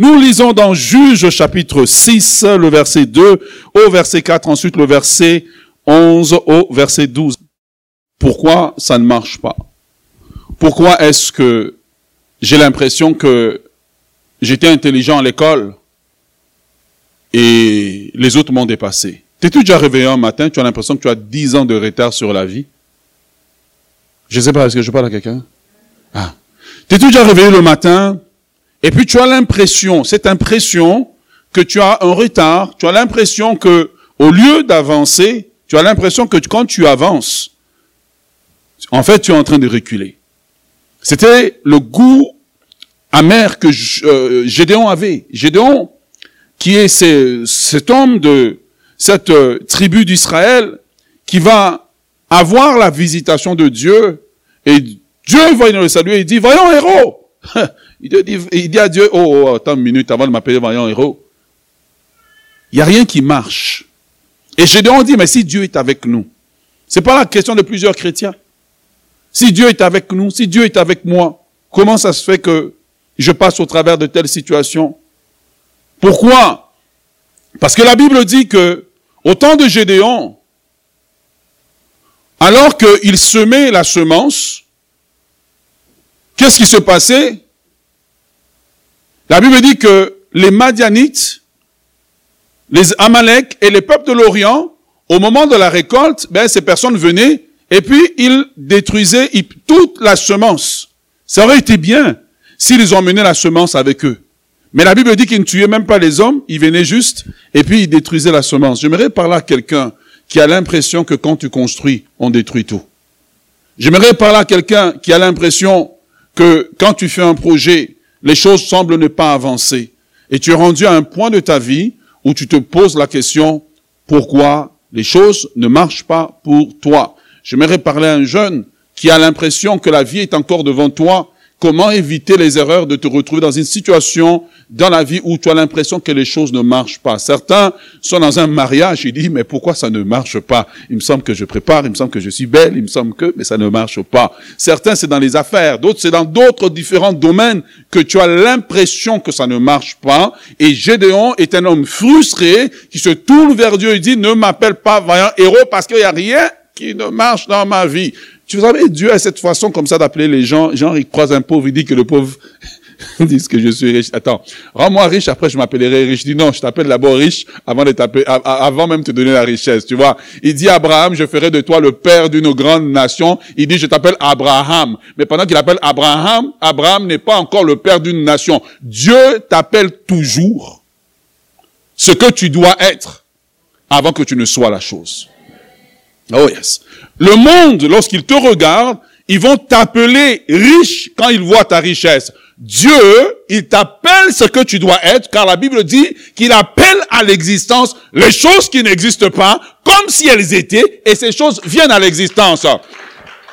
Nous lisons dans Juge chapitre 6, le verset 2 au verset 4, ensuite le verset 11 au verset 12. Pourquoi ça ne marche pas? Pourquoi est-ce que j'ai l'impression que j'étais intelligent à l'école et les autres m'ont dépassé? T'es-tu déjà réveillé un matin, tu as l'impression que tu as 10 ans de retard sur la vie? Je ne sais pas, est-ce que je parle à quelqu'un? Ah. T'es-tu déjà réveillé le matin et puis tu as l'impression, cette impression que tu as un retard, tu as l'impression que au lieu d'avancer, tu as l'impression que quand tu avances, en fait, tu es en train de reculer. C'était le goût amer que euh, Gédéon avait. Gédéon, qui est cet homme de cette euh, tribu d'Israël, qui va avoir la visitation de Dieu, et Dieu va le saluer il dit, voyons héros. il, dit, à Dieu, oh, oh, attends une minute avant de m'appeler voyons héros. Il n'y a rien qui marche. Et Gédéon dit, mais si Dieu est avec nous, c'est pas la question de plusieurs chrétiens. Si Dieu est avec nous, si Dieu est avec moi, comment ça se fait que je passe au travers de telles situations? Pourquoi? Parce que la Bible dit que au temps de Gédéon, alors qu'il semait la semence, qu'est-ce qui se passait? La Bible dit que les Madianites, les Amalek et les peuples de l'Orient, au moment de la récolte, ben, ces personnes venaient et puis, ils détruisaient toute la semence. Ça aurait été bien s'ils ont mené la semence avec eux. Mais la Bible dit qu'ils ne tuaient même pas les hommes, ils venaient juste, et puis ils détruisaient la semence. J'aimerais parler à quelqu'un qui a l'impression que quand tu construis, on détruit tout. J'aimerais parler à quelqu'un qui a l'impression que quand tu fais un projet, les choses semblent ne pas avancer. Et tu es rendu à un point de ta vie où tu te poses la question, pourquoi les choses ne marchent pas pour toi? J'aimerais parler à un jeune qui a l'impression que la vie est encore devant toi. Comment éviter les erreurs de te retrouver dans une situation dans la vie où tu as l'impression que les choses ne marchent pas? Certains sont dans un mariage, ils disent, mais pourquoi ça ne marche pas? Il me semble que je prépare, il me semble que je suis belle, il me semble que, mais ça ne marche pas. Certains, c'est dans les affaires, d'autres, c'est dans d'autres différents domaines que tu as l'impression que ça ne marche pas. Et Gédéon est un homme frustré qui se tourne vers Dieu et dit, ne m'appelle pas vaillant héros parce qu'il n'y a rien qui ne marche dans ma vie. Tu savez, Dieu a cette façon comme ça d'appeler les gens. Genre, il croise un pauvre, il dit que le pauvre dit que je suis riche. Attends, rends-moi riche, après je m'appellerai riche. Je dis non, je t'appelle d'abord riche avant de t'appeler, avant même de te donner la richesse, tu vois. Il dit Abraham, je ferai de toi le père d'une grande nation. Il dit, je t'appelle Abraham. Mais pendant qu'il appelle Abraham, Abraham n'est pas encore le père d'une nation. Dieu t'appelle toujours ce que tu dois être avant que tu ne sois la chose. Oh yes. Le monde, lorsqu'il te regarde, ils vont t'appeler riche quand ils voient ta richesse. Dieu, il t'appelle ce que tu dois être, car la Bible dit qu'il appelle à l'existence les choses qui n'existent pas, comme si elles étaient, et ces choses viennent à l'existence.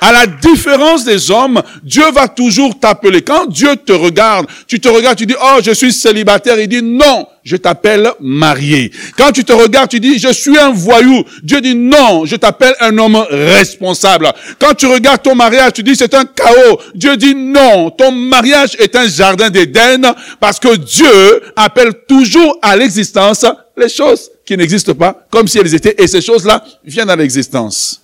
À la différence des hommes, Dieu va toujours t'appeler. Quand Dieu te regarde, tu te regardes, tu dis, oh, je suis célibataire. Il dit, non, je t'appelle marié. Quand tu te regardes, tu dis, je suis un voyou. Dieu dit, non, je t'appelle un homme responsable. Quand tu regardes ton mariage, tu dis, c'est un chaos. Dieu dit, non, ton mariage est un jardin d'Éden parce que Dieu appelle toujours à l'existence les choses qui n'existent pas comme si elles étaient et ces choses-là viennent à l'existence.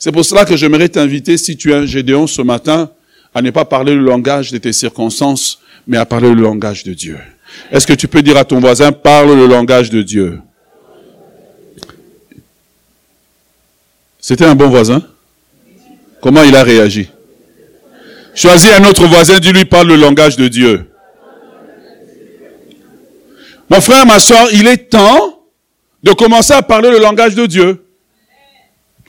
C'est pour cela que j'aimerais t'inviter, si tu es un Gédéon ce matin, à ne pas parler le langage de tes circonstances, mais à parler le langage de Dieu. Est-ce que tu peux dire à ton voisin, parle le langage de Dieu? C'était un bon voisin? Comment il a réagi? Choisis un autre voisin, dis-lui, parle le langage de Dieu. Mon frère, ma soeur, il est temps de commencer à parler le langage de Dieu.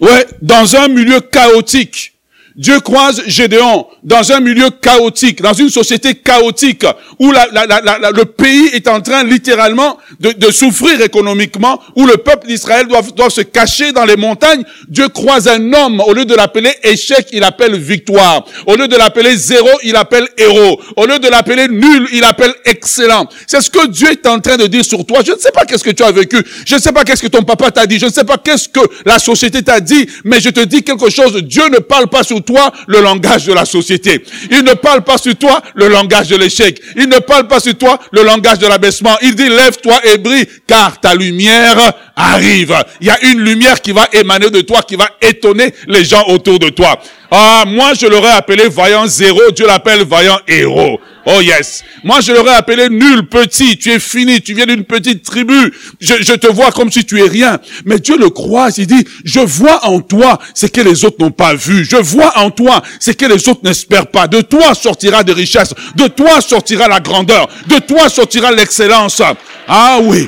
Ouais, dans un milieu chaotique. Dieu croise Gédéon dans un milieu chaotique, dans une société chaotique, où la, la, la, le pays est en train littéralement de, de souffrir économiquement, où le peuple d'Israël doit, doit se cacher dans les montagnes. Dieu croise un homme, au lieu de l'appeler échec, il appelle victoire. Au lieu de l'appeler zéro, il appelle héros. Au lieu de l'appeler nul, il appelle excellent. C'est ce que Dieu est en train de dire sur toi. Je ne sais pas qu'est-ce que tu as vécu. Je ne sais pas qu'est-ce que ton papa t'a dit. Je ne sais pas qu'est-ce que la société t'a dit. Mais je te dis quelque chose. Dieu ne parle pas sur toi le langage de la société. Il ne parle pas sur toi le langage de l'échec. Il ne parle pas sur toi le langage de l'abaissement. Il dit lève-toi et brille car ta lumière arrive. Il y a une lumière qui va émaner de toi, qui va étonner les gens autour de toi. Ah, moi je l'aurais appelé vaillant zéro, Dieu l'appelle vaillant héros. Oh yes. Moi, je l'aurais appelé nul, petit. Tu es fini. Tu viens d'une petite tribu. Je, je, te vois comme si tu es rien. Mais Dieu le croit. Il dit, je vois en toi ce que les autres n'ont pas vu. Je vois en toi ce que les autres n'espèrent pas. De toi sortira des richesses. De toi sortira la grandeur. De toi sortira l'excellence. Ah oui.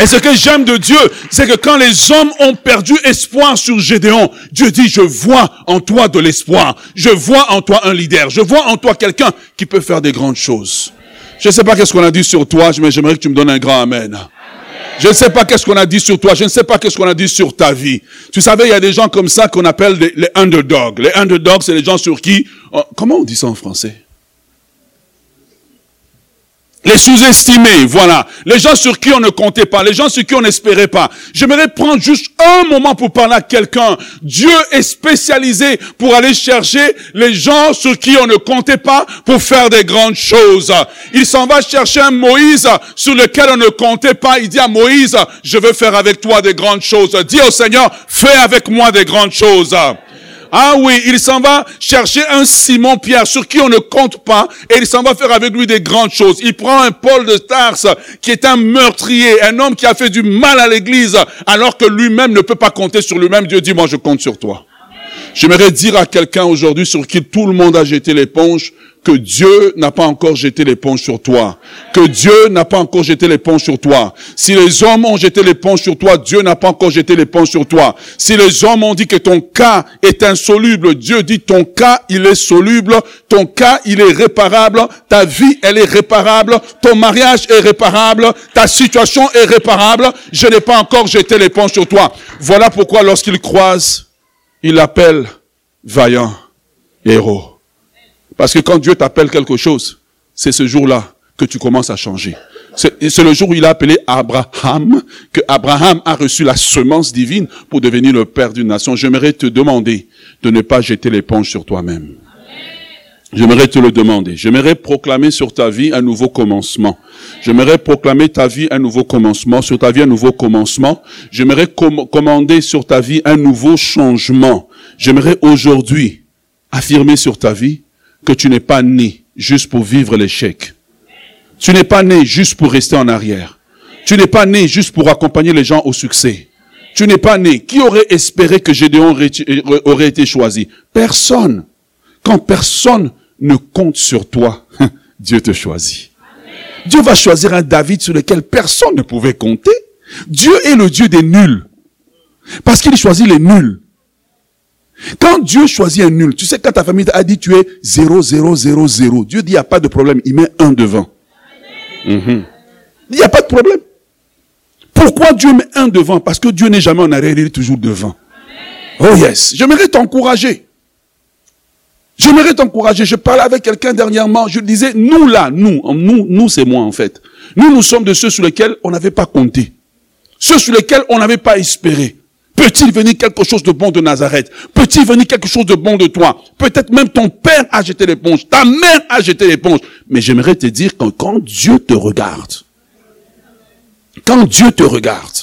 Et ce que j'aime de Dieu, c'est que quand les hommes ont perdu espoir sur Gédéon, Dieu dit, je vois en toi de l'espoir. Je vois en toi un leader. Je vois en toi quelqu'un qui peut faire des grandes choses. Je ne sais pas qu'est-ce qu'on a dit sur toi, mais j'aimerais que tu me donnes un grand amen. Je ne sais pas qu'est-ce qu'on a dit sur toi. Je ne sais pas qu'est-ce qu'on a dit sur ta vie. Tu savais, il y a des gens comme ça qu'on appelle les, underdogs. Les underdogs, c'est les gens sur qui... Oh, comment on dit ça en français? Les sous-estimés, voilà. Les gens sur qui on ne comptait pas, les gens sur qui on n'espérait pas. J'aimerais prendre juste un moment pour parler à quelqu'un. Dieu est spécialisé pour aller chercher les gens sur qui on ne comptait pas pour faire des grandes choses. Il s'en va chercher un Moïse sur lequel on ne comptait pas. Il dit à Moïse, je veux faire avec toi des grandes choses. Dis au Seigneur, fais avec moi des grandes choses. Ah oui, il s'en va chercher un Simon-Pierre sur qui on ne compte pas et il s'en va faire avec lui des grandes choses. Il prend un Paul de Stars qui est un meurtrier, un homme qui a fait du mal à l'église alors que lui-même ne peut pas compter sur lui-même. Dieu dit, moi je compte sur toi. J'aimerais dire à quelqu'un aujourd'hui sur qui tout le monde a jeté l'éponge, que Dieu n'a pas encore jeté l'éponge sur toi. Que Dieu n'a pas encore jeté l'éponge sur toi. Si les hommes ont jeté l'éponge sur toi, Dieu n'a pas encore jeté l'éponge sur toi. Si les hommes ont dit que ton cas est insoluble, Dieu dit ton cas, il est soluble. Ton cas, il est réparable. Ta vie, elle est réparable. Ton mariage est réparable. Ta situation est réparable. Je n'ai pas encore jeté l'éponge sur toi. Voilà pourquoi lorsqu'il croise, il l'appelle vaillant héros. Parce que quand Dieu t'appelle quelque chose, c'est ce jour-là que tu commences à changer. C'est le jour où il a appelé Abraham, que Abraham a reçu la semence divine pour devenir le père d'une nation. J'aimerais te demander de ne pas jeter l'éponge sur toi-même. J'aimerais te le demander. J'aimerais proclamer sur ta vie un nouveau commencement. J'aimerais proclamer ta vie un nouveau commencement, sur ta vie un nouveau commencement. J'aimerais commander sur ta vie un nouveau changement. J'aimerais aujourd'hui affirmer sur ta vie que tu n'es pas né juste pour vivre l'échec. Tu n'es pas né juste pour rester en arrière. Tu n'es pas né juste pour accompagner les gens au succès. Tu n'es pas né. Qui aurait espéré que Gédéon aurait été choisi? Personne. Quand personne ne compte sur toi, Dieu te choisit. Dieu va choisir un David sur lequel personne ne pouvait compter. Dieu est le Dieu des nuls. Parce qu'il choisit les nuls. Quand Dieu choisit un nul, tu sais, quand ta famille a dit tu es 0, 0, 0, 0, Dieu dit il n'y a pas de problème, il met un devant. Mhm. Il n'y a pas de problème. Pourquoi Dieu met un devant? Parce que Dieu n'est jamais en arrière, il est toujours devant. Oh yes, j'aimerais t'encourager. J'aimerais t'encourager. Je parlais avec quelqu'un dernièrement, je disais, nous là, nous, nous, nous c'est moi en fait. Nous, nous sommes de ceux sur lesquels on n'avait pas compté. Ceux sur lesquels on n'avait pas espéré. Peut-il venir quelque chose de bon de Nazareth? Peut-il venir quelque chose de bon de toi? Peut-être même ton père a jeté l'éponge, ta mère a jeté l'éponge. Mais j'aimerais te dire que quand Dieu te regarde, quand Dieu te regarde,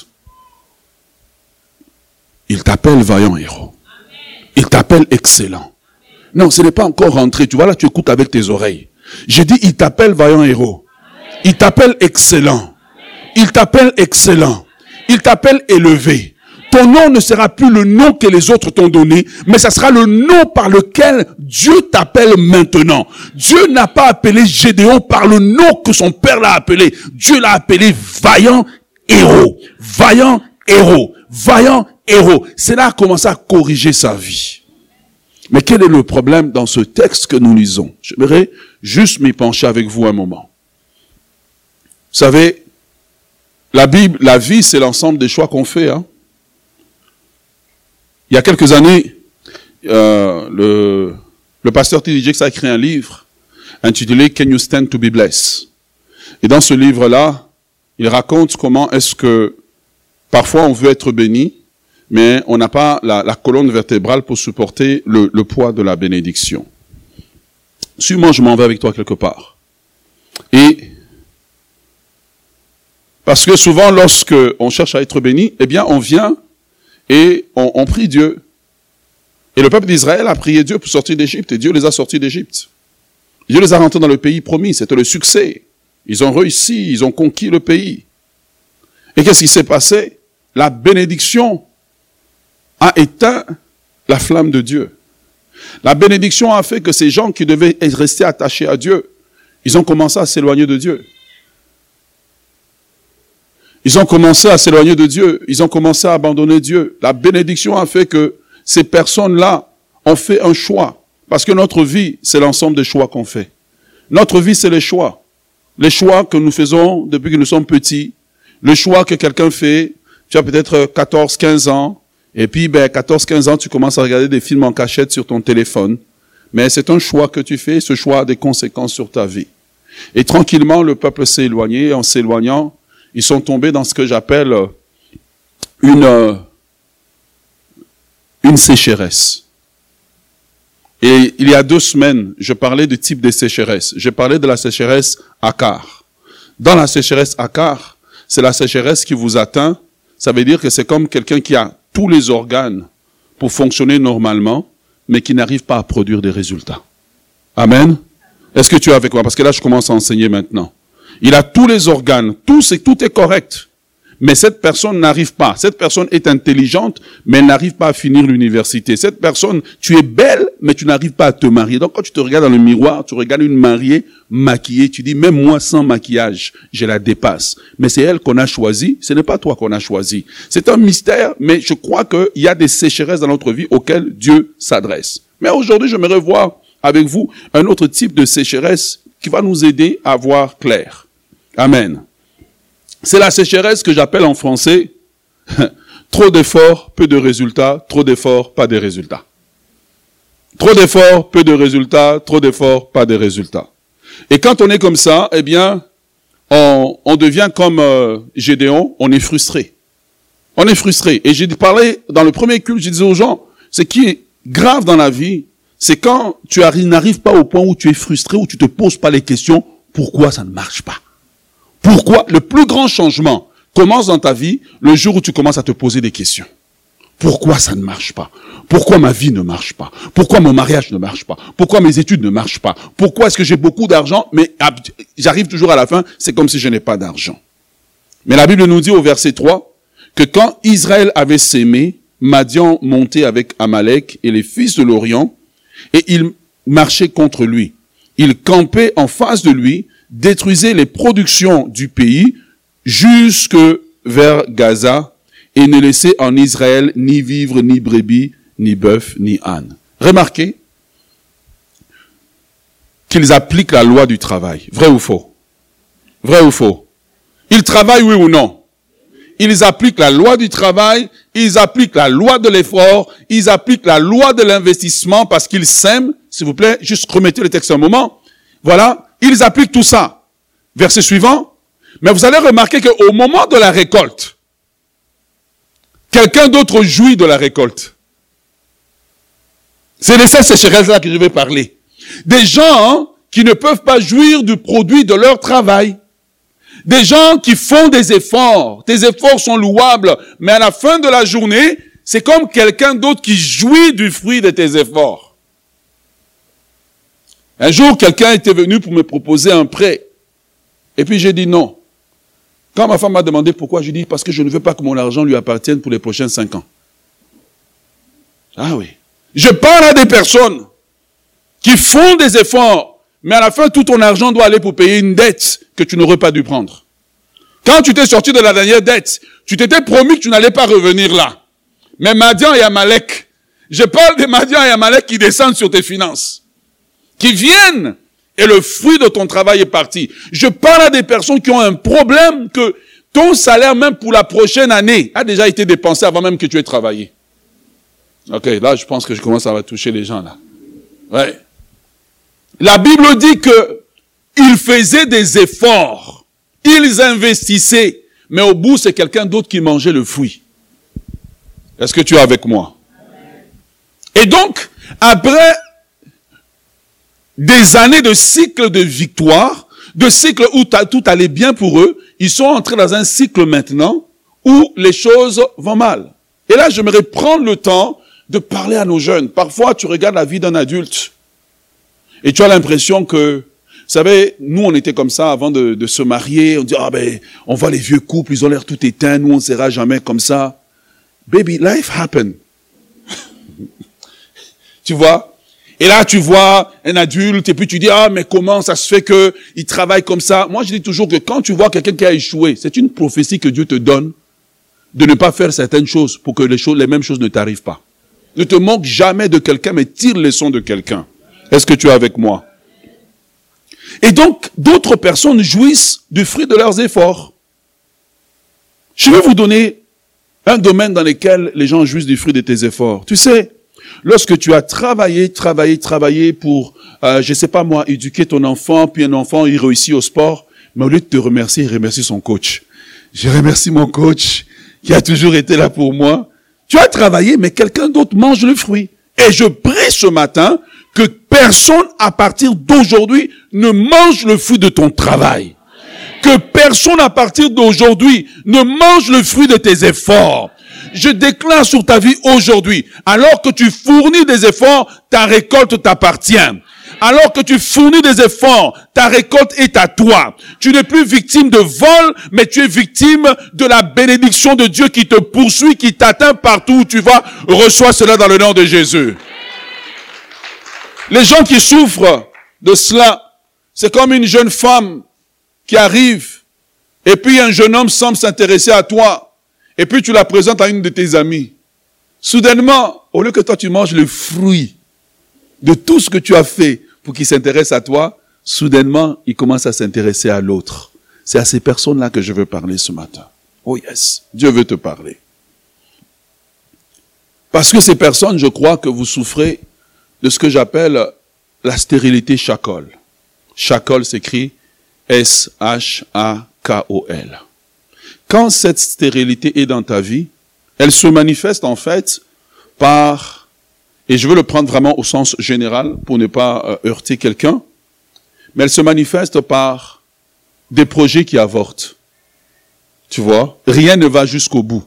il t'appelle vaillant héros. Il t'appelle excellent. Non, ce n'est pas encore rentré. Tu vois là, tu écoutes avec tes oreilles. J'ai dit, il t'appelle vaillant héros. Il t'appelle excellent. Il t'appelle excellent. Il t'appelle élevé ton nom ne sera plus le nom que les autres t'ont donné, mais ça sera le nom par lequel Dieu t'appelle maintenant. Dieu n'a pas appelé Gédéon par le nom que son père l'a appelé. Dieu l'a appelé vaillant héros. Vaillant héros. Vaillant héros. C'est là a commencé à corriger sa vie. Mais quel est le problème dans ce texte que nous lisons? J'aimerais juste m'y pencher avec vous un moment. Vous savez, la Bible, la vie, c'est l'ensemble des choix qu'on fait. Hein? Il y a quelques années, euh, le, pasteur T.D. A écrit un livre intitulé Can You Stand to Be Blessed? Et dans ce livre-là, il raconte comment est-ce que parfois on veut être béni, mais on n'a pas la, colonne vertébrale pour supporter le, poids de la bénédiction. Suis-moi, je m'en vais avec toi quelque part. Et parce que souvent, lorsque on cherche à être béni, eh bien, on vient et on, on prie Dieu. Et le peuple d'Israël a prié Dieu pour sortir d'Égypte, et Dieu les a sortis d'Égypte. Dieu les a rentrés dans le pays promis, c'était le succès. Ils ont réussi, ils ont conquis le pays. Et qu'est-ce qui s'est passé? La bénédiction a éteint la flamme de Dieu. La bénédiction a fait que ces gens qui devaient rester attachés à Dieu, ils ont commencé à s'éloigner de Dieu. Ils ont commencé à s'éloigner de Dieu. Ils ont commencé à abandonner Dieu. La bénédiction a fait que ces personnes-là ont fait un choix. Parce que notre vie, c'est l'ensemble des choix qu'on fait. Notre vie, c'est les choix. Les choix que nous faisons depuis que nous sommes petits. Le choix que quelqu'un fait, tu as peut-être 14, 15 ans, et puis, ben, 14, 15 ans, tu commences à regarder des films en cachette sur ton téléphone. Mais c'est un choix que tu fais, ce choix a des conséquences sur ta vie. Et tranquillement, le peuple s'est éloigné. En s'éloignant, ils sont tombés dans ce que j'appelle une, une sécheresse. Et il y a deux semaines, je parlais du type de sécheresse. Je parlais de la sécheresse Akar. Dans la sécheresse Akar, c'est la sécheresse qui vous atteint. Ça veut dire que c'est comme quelqu'un qui a tous les organes pour fonctionner normalement, mais qui n'arrive pas à produire des résultats. Amen. Est-ce que tu es avec moi? Parce que là, je commence à enseigner maintenant. Il a tous les organes, tout, c'est, tout est correct. Mais cette personne n'arrive pas. Cette personne est intelligente, mais elle n'arrive pas à finir l'université. Cette personne, tu es belle, mais tu n'arrives pas à te marier. Donc quand tu te regardes dans le miroir, tu regardes une mariée maquillée, tu dis, même moi sans maquillage, je la dépasse. Mais c'est elle qu'on a choisie, ce n'est pas toi qu'on a choisi. C'est un mystère, mais je crois qu'il y a des sécheresses dans notre vie auxquelles Dieu s'adresse. Mais aujourd'hui, je me revois avec vous un autre type de sécheresse qui va nous aider à voir clair. Amen. C'est la sécheresse que j'appelle en français trop d'efforts, peu de résultats, trop d'efforts, pas de résultats. Trop d'efforts, peu de résultats, trop d'efforts, pas de résultats. Et quand on est comme ça, eh bien, on, devient comme euh, Gédéon, on est frustré. On est frustré. Et j'ai parlé dans le premier culte, je disais aux gens, ce qui est grave dans la vie, c'est quand tu n'arrives pas au point où tu es frustré, où tu te poses pas les questions, pourquoi ça ne marche pas? Pourquoi Le plus grand changement commence dans ta vie le jour où tu commences à te poser des questions? Pourquoi ça ne marche pas? Pourquoi ma vie ne marche pas? Pourquoi mon mariage ne marche pas? Pourquoi mes études ne marchent pas? Pourquoi est-ce que j'ai beaucoup d'argent, mais j'arrive toujours à la fin, c'est comme si je n'ai pas d'argent. Mais la Bible nous dit au verset 3 que quand Israël avait sémé, Madian montait avec Amalek et les fils de l'Orient, et il marchait contre lui. Il campait en face de lui, détruisait les productions du pays jusque vers Gaza et ne laissait en Israël ni vivre, ni brebis, ni bœuf, ni âne. Remarquez qu'ils appliquent la loi du travail. Vrai ou faux? Vrai ou faux? Ils travaillent, oui ou non? Ils appliquent la loi du travail ils appliquent la loi de l'effort, ils appliquent la loi de l'investissement parce qu'ils s'aiment. S'il vous plaît, juste remettez le texte un moment. Voilà, ils appliquent tout ça. Verset suivant. Mais vous allez remarquer qu'au moment de la récolte, quelqu'un d'autre jouit de la récolte. C'est de cette sécheresse-là que je vais parler. Des gens qui ne peuvent pas jouir du produit de leur travail. Des gens qui font des efforts. Tes efforts sont louables, mais à la fin de la journée, c'est comme quelqu'un d'autre qui jouit du fruit de tes efforts. Un jour, quelqu'un était venu pour me proposer un prêt. Et puis j'ai dit non. Quand ma femme m'a demandé pourquoi, j'ai dit parce que je ne veux pas que mon argent lui appartienne pour les prochains cinq ans. Ah oui. Je parle à des personnes qui font des efforts mais à la fin, tout ton argent doit aller pour payer une dette que tu n'aurais pas dû prendre. Quand tu t'es sorti de la dernière dette, tu t'étais promis que tu n'allais pas revenir là. Mais Madian et Amalek, je parle de Madian et Amalek qui descendent sur tes finances, qui viennent et le fruit de ton travail est parti. Je parle à des personnes qui ont un problème que ton salaire même pour la prochaine année a déjà été dépensé avant même que tu aies travaillé. Ok, là je pense que je commence à toucher les gens là. Ouais. La Bible dit que ils faisaient des efforts, ils investissaient, mais au bout, c'est quelqu'un d'autre qui mangeait le fruit. Est-ce que tu es avec moi? Et donc, après des années de cycle de victoire, de cycle où tout allait bien pour eux, ils sont entrés dans un cycle maintenant où les choses vont mal. Et là, j'aimerais prendre le temps de parler à nos jeunes. Parfois, tu regardes la vie d'un adulte et tu as l'impression que, vous savez, nous, on était comme ça avant de, de se marier. On dit, ah ben, on voit les vieux couples, ils ont l'air tout éteints. Nous, on ne sera jamais comme ça. Baby, life happen. tu vois? Et là, tu vois un adulte, et puis tu dis, ah, mais comment ça se fait que il travaille comme ça? Moi, je dis toujours que quand tu vois quelqu'un qui a échoué, c'est une prophétie que Dieu te donne de ne pas faire certaines choses pour que les choses, les mêmes choses ne t'arrivent pas. Ne te manque jamais de quelqu'un, mais tire les sons de quelqu'un. Est-ce que tu es avec moi? Et donc, d'autres personnes jouissent du fruit de leurs efforts. Je vais vous donner un domaine dans lequel les gens jouissent du fruit de tes efforts. Tu sais, lorsque tu as travaillé, travaillé, travaillé pour, euh, je sais pas moi, éduquer ton enfant, puis un enfant, il réussit au sport, mais au lieu de te remercier, il remercie son coach. Je remercie mon coach qui a toujours été là pour moi. Tu as travaillé, mais quelqu'un d'autre mange le fruit. Et je prie ce matin que personne à partir d'aujourd'hui ne mange le fruit de ton travail. Que personne à partir d'aujourd'hui ne mange le fruit de tes efforts. Je déclare sur ta vie aujourd'hui, alors que tu fournis des efforts, ta récolte t'appartient. Alors que tu fournis des efforts, ta récolte est à toi. Tu n'es plus victime de vol, mais tu es victime de la bénédiction de Dieu qui te poursuit, qui t'atteint partout où tu vas. Reçois cela dans le nom de Jésus. Les gens qui souffrent de cela, c'est comme une jeune femme qui arrive et puis un jeune homme semble s'intéresser à toi et puis tu la présentes à une de tes amies. Soudainement, au lieu que toi tu manges le fruit de tout ce que tu as fait pour qu'il s'intéresse à toi, soudainement, il commence à s'intéresser à l'autre. C'est à ces personnes-là que je veux parler ce matin. Oh yes, Dieu veut te parler. Parce que ces personnes, je crois que vous souffrez de ce que j'appelle la stérilité chacol. Chacol s'écrit S-H-A-K-O-L. Quand cette stérilité est dans ta vie, elle se manifeste en fait par, et je veux le prendre vraiment au sens général pour ne pas euh, heurter quelqu'un, mais elle se manifeste par des projets qui avortent. Tu vois, rien ne va jusqu'au bout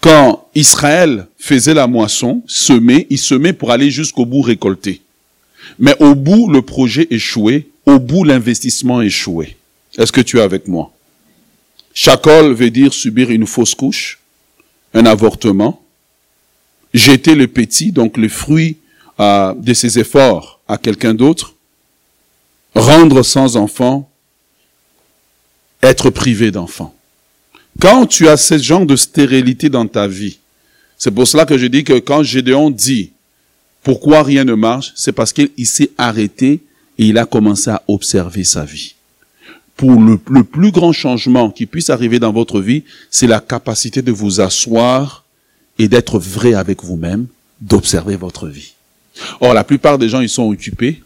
quand Israël faisait la moisson, semait, il semait pour aller jusqu'au bout récolter. Mais au bout, le projet échouait, au bout, l'investissement échouait. Est-ce que tu es avec moi? Chacol veut dire subir une fausse couche, un avortement, jeter le petit, donc le fruit euh, de ses efforts à quelqu'un d'autre, rendre sans enfant, être privé d'enfant. Quand tu as ce genre de stérilité dans ta vie, c'est pour cela que je dis que quand Gédéon dit pourquoi rien ne marche, c'est parce qu'il s'est arrêté et il a commencé à observer sa vie. Pour le, plus grand changement qui puisse arriver dans votre vie, c'est la capacité de vous asseoir et d'être vrai avec vous-même, d'observer votre vie. Or, la plupart des gens, ils sont occupés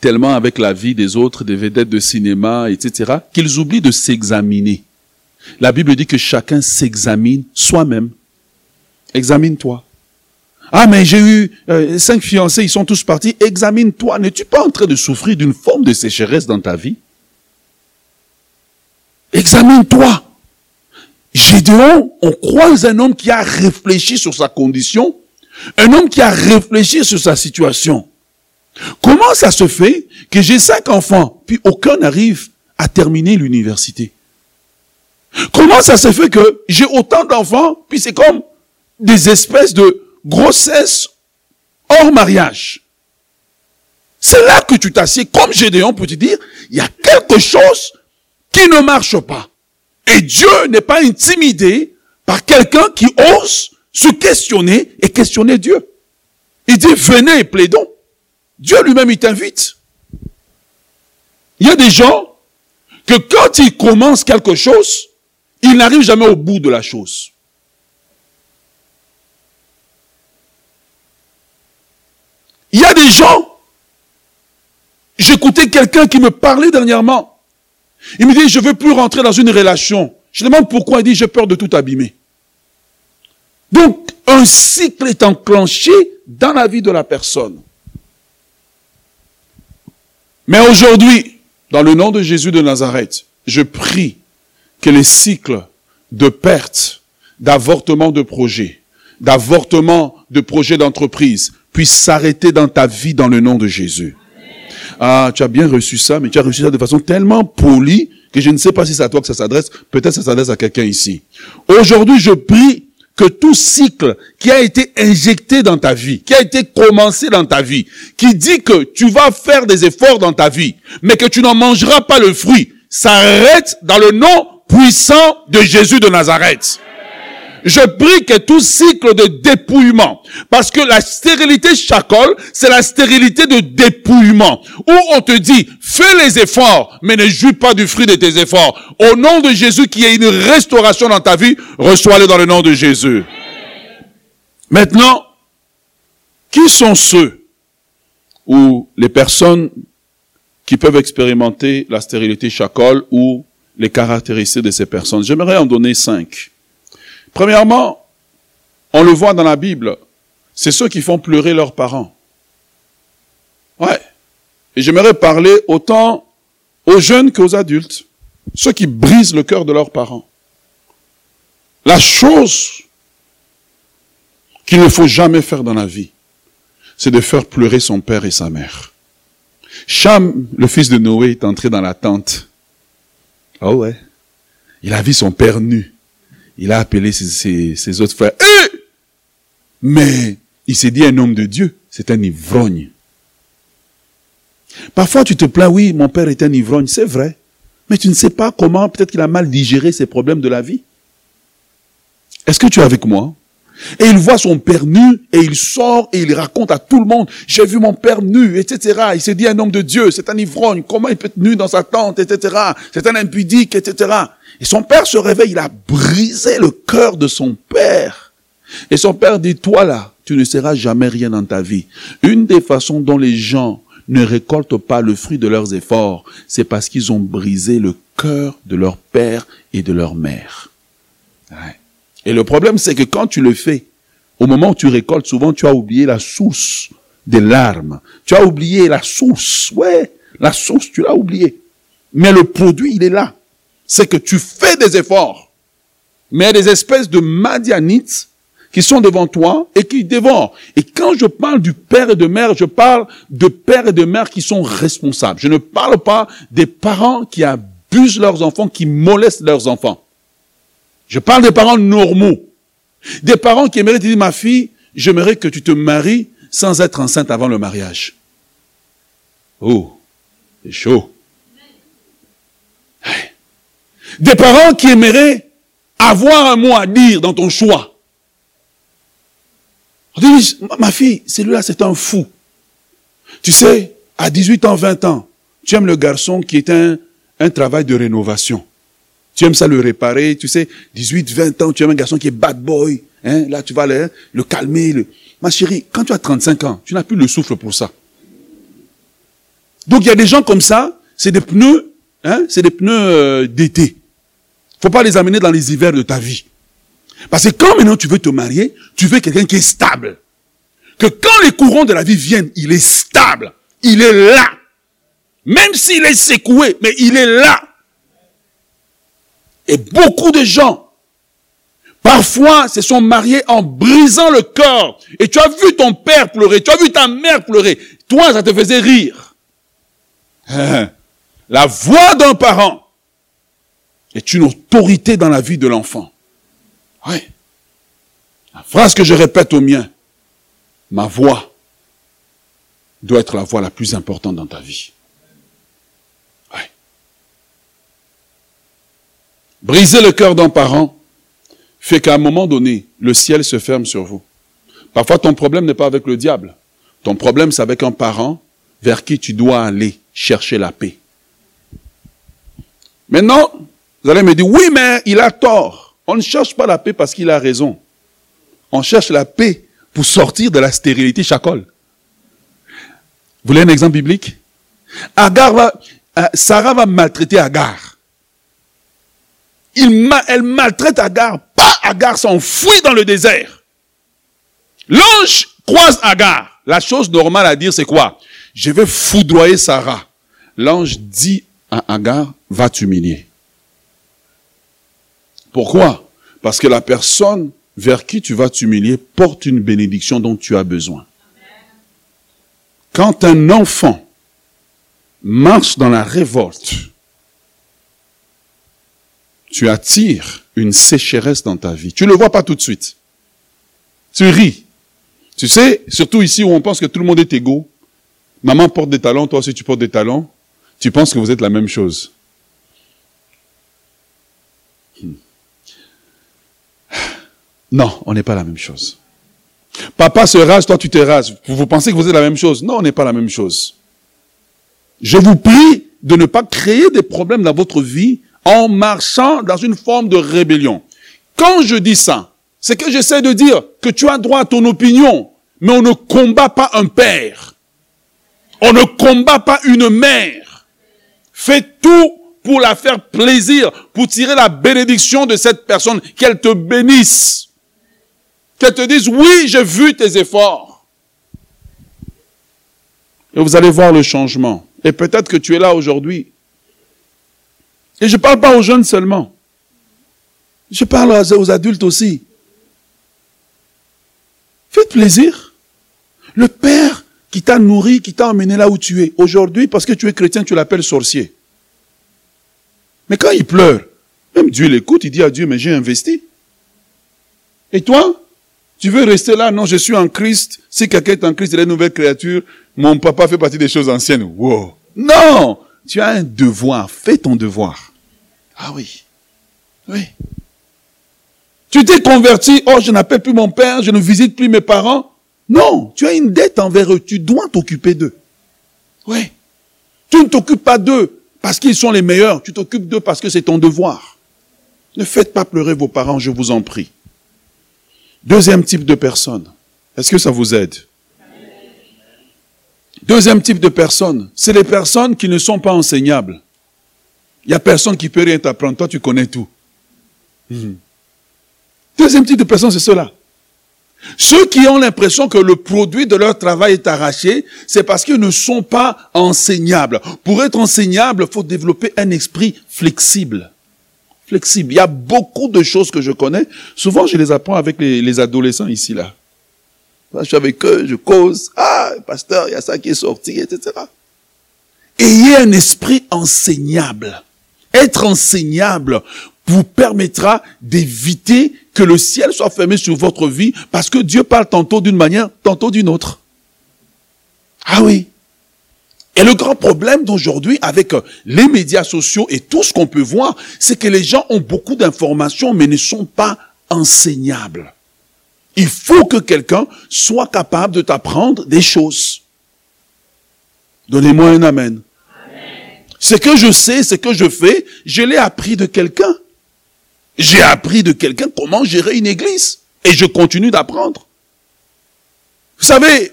tellement avec la vie des autres, des vedettes de cinéma, etc., qu'ils oublient de s'examiner. La Bible dit que chacun s'examine soi-même. Examine-toi. Ah, mais j'ai eu euh, cinq fiancés, ils sont tous partis. Examine-toi. N'es-tu pas en train de souffrir d'une forme de sécheresse dans ta vie? Examine-toi. Gédéon, on croise un homme qui a réfléchi sur sa condition, un homme qui a réfléchi sur sa situation. Comment ça se fait que j'ai cinq enfants, puis aucun n'arrive à terminer l'université? Comment ça se fait que j'ai autant d'enfants, puis c'est comme des espèces de grossesse hors mariage? C'est là que tu t'assieds comme Gédéon pour te dire, il y a quelque chose qui ne marche pas. Et Dieu n'est pas intimidé par quelqu'un qui ose se questionner et questionner Dieu. Il dit, venez et plaidons. Dieu lui-même, il t'invite. Il y a des gens que quand ils commencent quelque chose, il n'arrive jamais au bout de la chose. Il y a des gens, j'écoutais quelqu'un qui me parlait dernièrement. Il me dit, je veux plus rentrer dans une relation. Je demande pourquoi. Il dit, j'ai peur de tout abîmer. Donc, un cycle est enclenché dans la vie de la personne. Mais aujourd'hui, dans le nom de Jésus de Nazareth, je prie que les cycles de perte, d'avortement de projets, d'avortement de projets d'entreprise puissent s'arrêter dans ta vie dans le nom de Jésus. Ah, tu as bien reçu ça, mais tu as reçu ça de façon tellement polie que je ne sais pas si c'est à toi que ça s'adresse. Peut-être ça s'adresse à quelqu'un ici. Aujourd'hui, je prie que tout cycle qui a été injecté dans ta vie, qui a été commencé dans ta vie, qui dit que tu vas faire des efforts dans ta vie, mais que tu n'en mangeras pas le fruit, s'arrête dans le nom puissant de Jésus de Nazareth. Je prie que tout cycle de dépouillement, parce que la stérilité chacole, c'est la stérilité de dépouillement, où on te dit, fais les efforts, mais ne jouis pas du fruit de tes efforts. Au nom de Jésus, qui ait une restauration dans ta vie, reçois-le dans le nom de Jésus. Maintenant, qui sont ceux ou les personnes qui peuvent expérimenter la stérilité chacole ou les caractéristiques de ces personnes? J'aimerais en donner cinq. Premièrement, on le voit dans la Bible, c'est ceux qui font pleurer leurs parents. Ouais. Et j'aimerais parler autant aux jeunes qu'aux adultes, ceux qui brisent le cœur de leurs parents. La chose qu'il ne faut jamais faire dans la vie, c'est de faire pleurer son père et sa mère. Cham, le fils de Noé, est entré dans la tente. Oh ouais. Il a vu son père nu il a appelé ses, autres frères. Mais il s'est dit un homme de Dieu, c'est un ivrogne. Parfois tu te plains, oui, mon père est un ivrogne, c'est vrai. Mais tu ne sais pas comment, peut-être qu'il a mal digéré ses problèmes de la vie. Est-ce que tu es avec moi? Et il voit son père nu et il sort et il raconte à tout le monde, j'ai vu mon père nu, etc. Il s'est dit un homme de Dieu, c'est un ivrogne, comment il peut être nu dans sa tente, etc. C'est un impudique, etc. Et son père se réveille, il a brisé le cœur de son père. Et son père dit, toi là, tu ne seras jamais rien dans ta vie. Une des façons dont les gens ne récoltent pas le fruit de leurs efforts, c'est parce qu'ils ont brisé le cœur de leur père et de leur mère. Et le problème, c'est que quand tu le fais, au moment où tu récoltes, souvent tu as oublié la source des larmes. Tu as oublié la source. Ouais, la source, tu l'as oublié. Mais le produit, il est là c'est que tu fais des efforts, mais il y a des espèces de madianites qui sont devant toi et qui dévorent. Et quand je parle du père et de mère, je parle de père et de mère qui sont responsables. Je ne parle pas des parents qui abusent leurs enfants, qui molestent leurs enfants. Je parle des parents normaux. Des parents qui aimeraient te dire, ma fille, j'aimerais que tu te maries sans être enceinte avant le mariage. Oh, c'est chaud. Des parents qui aimeraient avoir un mot à dire dans ton choix. ma fille, celui-là, c'est un fou. Tu sais, à 18 ans, 20 ans, tu aimes le garçon qui est un, un travail de rénovation. Tu aimes ça le réparer, tu sais, 18, 20 ans, tu aimes un garçon qui est bad boy. Hein, là, tu vas le, le calmer. Le... Ma chérie, quand tu as 35 ans, tu n'as plus le souffle pour ça. Donc, il y a des gens comme ça, c'est des pneus, hein, c'est des pneus euh, d'été faut pas les amener dans les hivers de ta vie. Parce que quand maintenant tu veux te marier, tu veux quelqu'un qui est stable. Que quand les courants de la vie viennent, il est stable. Il est là. Même s'il est secoué, mais il est là. Et beaucoup de gens, parfois, se sont mariés en brisant le corps. Et tu as vu ton père pleurer, tu as vu ta mère pleurer. Toi, ça te faisait rire. La voix d'un parent est une autorité dans la vie de l'enfant. Oui. La phrase que je répète au mien, ma voix doit être la voix la plus importante dans ta vie. Briser le cœur d'un parent fait qu'à un moment donné, le ciel se ferme sur vous. Parfois, ton problème n'est pas avec le diable. Ton problème, c'est avec un parent vers qui tu dois aller chercher la paix. Maintenant, vous allez me dire, oui, mais il a tort. On ne cherche pas la paix parce qu'il a raison. On cherche la paix pour sortir de la stérilité chacole. Vous voulez un exemple biblique? Agar va, euh, Sarah va maltraiter Agar. Il elle maltraite Agar. Pas Agar s'enfuit dans le désert. L'ange croise Agar. La chose normale à dire, c'est quoi? Je vais foudroyer Sarah. L'ange dit à Agar, va t'humilier. Pourquoi? Parce que la personne vers qui tu vas t'humilier porte une bénédiction dont tu as besoin. Quand un enfant marche dans la révolte, tu attires une sécheresse dans ta vie. Tu ne le vois pas tout de suite. Tu ris. Tu sais, surtout ici où on pense que tout le monde est égaux. Maman porte des talons, toi aussi tu portes des talons. Tu penses que vous êtes la même chose. Hmm. Non, on n'est pas la même chose. Papa se rase, toi tu te rases. Vous pensez que vous êtes la même chose? Non, on n'est pas la même chose. Je vous prie de ne pas créer des problèmes dans votre vie en marchant dans une forme de rébellion. Quand je dis ça, c'est que j'essaie de dire que tu as droit à ton opinion, mais on ne combat pas un père. On ne combat pas une mère. Fais tout pour la faire plaisir, pour tirer la bénédiction de cette personne, qu'elle te bénisse. Qu'elle te dise, oui, j'ai vu tes efforts. Et vous allez voir le changement. Et peut-être que tu es là aujourd'hui. Et je ne parle pas aux jeunes seulement. Je parle aux adultes aussi. Faites plaisir. Le Père qui t'a nourri, qui t'a emmené là où tu es, aujourd'hui, parce que tu es chrétien, tu l'appelles sorcier. Mais quand il pleure, même Dieu l'écoute, il dit à Dieu, mais j'ai investi. Et toi, tu veux rester là? Non, je suis en Christ. Si quelqu'un est en Christ, il est une nouvelle créature. Mon papa fait partie des choses anciennes. Wow. Non Tu as un devoir. Fais ton devoir. Ah oui. Oui. Tu t'es converti. Oh, je n'appelle plus mon père. Je ne visite plus mes parents. Non. Tu as une dette envers eux. Tu dois t'occuper d'eux. Oui. Tu ne t'occupes pas d'eux parce qu'ils sont les meilleurs. Tu t'occupes d'eux parce que c'est ton devoir. Ne faites pas pleurer vos parents, je vous en prie. Deuxième type de personne. Est-ce que ça vous aide? Deuxième type de personnes, c'est les personnes qui ne sont pas enseignables. Il n'y a personne qui peut rien t'apprendre. Toi, tu connais tout. Deuxième type de personnes, c'est ceux-là. Ceux qui ont l'impression que le produit de leur travail est arraché, c'est parce qu'ils ne sont pas enseignables. Pour être enseignable, il faut développer un esprit flexible. Flexible. Il y a beaucoup de choses que je connais. Souvent, je les apprends avec les, les adolescents ici, là. Je suis avec eux, je cause. Ah, pasteur, il y a ça qui est sorti, etc. Ayez un esprit enseignable. Être enseignable vous permettra d'éviter que le ciel soit fermé sur votre vie parce que Dieu parle tantôt d'une manière, tantôt d'une autre. Ah oui. Et le grand problème d'aujourd'hui avec les médias sociaux et tout ce qu'on peut voir, c'est que les gens ont beaucoup d'informations mais ne sont pas enseignables. Il faut que quelqu'un soit capable de t'apprendre des choses. Donnez-moi un amen. Ce que je sais, ce que je fais, je l'ai appris de quelqu'un. J'ai appris de quelqu'un comment gérer une église. Et je continue d'apprendre. Vous savez,